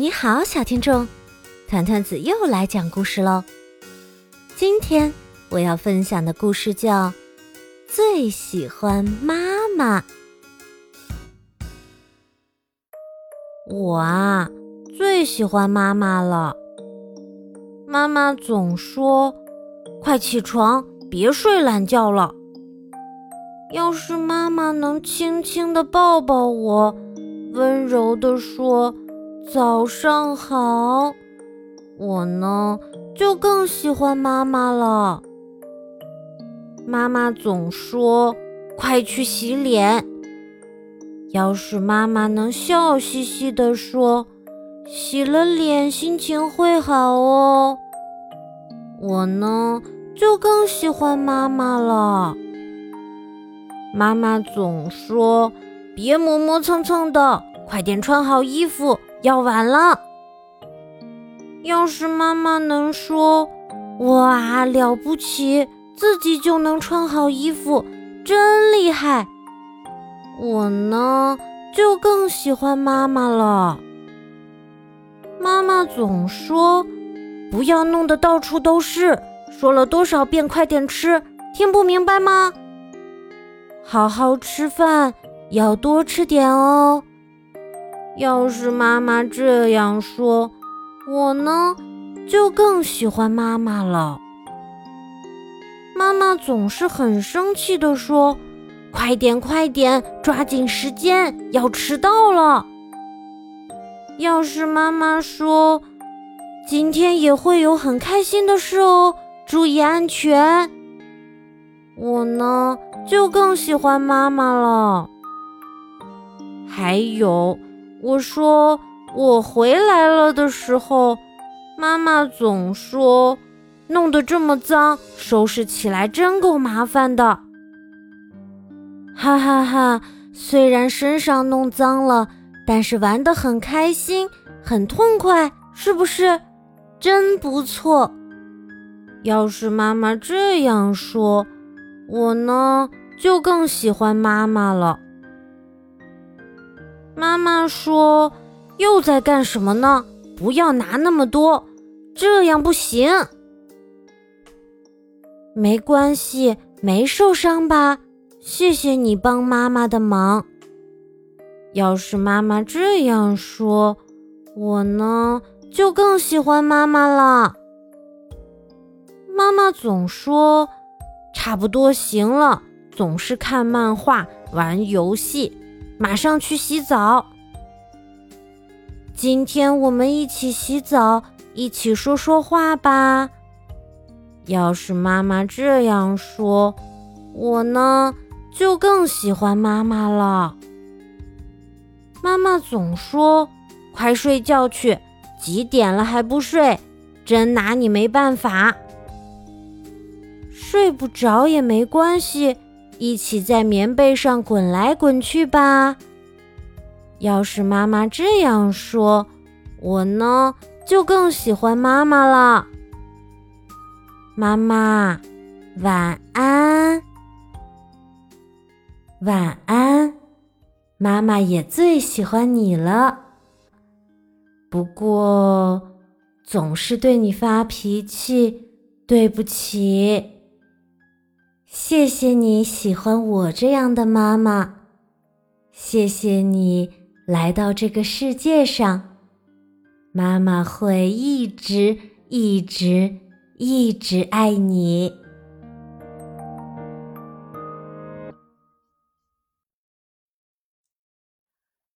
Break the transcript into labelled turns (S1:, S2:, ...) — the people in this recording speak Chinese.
S1: 你好，小听众，团团子又来讲故事喽。今天我要分享的故事叫《最喜欢妈妈》。我啊，最喜欢妈妈了。妈妈总说：“快起床，别睡懒觉了。”要是妈妈能轻轻的抱抱我，温柔的说。早上好，我呢就更喜欢妈妈了。妈妈总说：“快去洗脸。”要是妈妈能笑嘻嘻地说：“洗了脸心情会好哦。”我呢就更喜欢妈妈了。妈妈总说：“别磨磨蹭蹭的，快点穿好衣服。”要晚了。要是妈妈能说“哇，了不起，自己就能穿好衣服，真厉害”，我呢就更喜欢妈妈了。妈妈总说“不要弄得到处都是”，说了多少遍“快点吃”，听不明白吗？好好吃饭，要多吃点哦。要是妈妈这样说，我呢就更喜欢妈妈了。妈妈总是很生气地说：“快点，快点，抓紧时间，要迟到了。”要是妈妈说：“今天也会有很开心的事哦，注意安全。”我呢就更喜欢妈妈了。还有。我说我回来了的时候，妈妈总说弄得这么脏，收拾起来真够麻烦的。哈哈哈！虽然身上弄脏了，但是玩得很开心，很痛快，是不是？真不错。要是妈妈这样说，我呢就更喜欢妈妈了。妈妈说：“又在干什么呢？不要拿那么多，这样不行。”没关系，没受伤吧？谢谢你帮妈妈的忙。要是妈妈这样说，我呢就更喜欢妈妈了。妈妈总说：“差不多行了。”总是看漫画、玩游戏。马上去洗澡。今天我们一起洗澡，一起说说话吧。要是妈妈这样说，我呢就更喜欢妈妈了。妈妈总说：“快睡觉去，几点了还不睡？真拿你没办法。”睡不着也没关系。一起在棉被上滚来滚去吧。要是妈妈这样说，我呢就更喜欢妈妈了。妈妈，晚安，晚安。妈妈也最喜欢你了。不过，总是对你发脾气，对不起。谢谢你喜欢我这样的妈妈，谢谢你来到这个世界上，妈妈会一直、一直、一直爱你。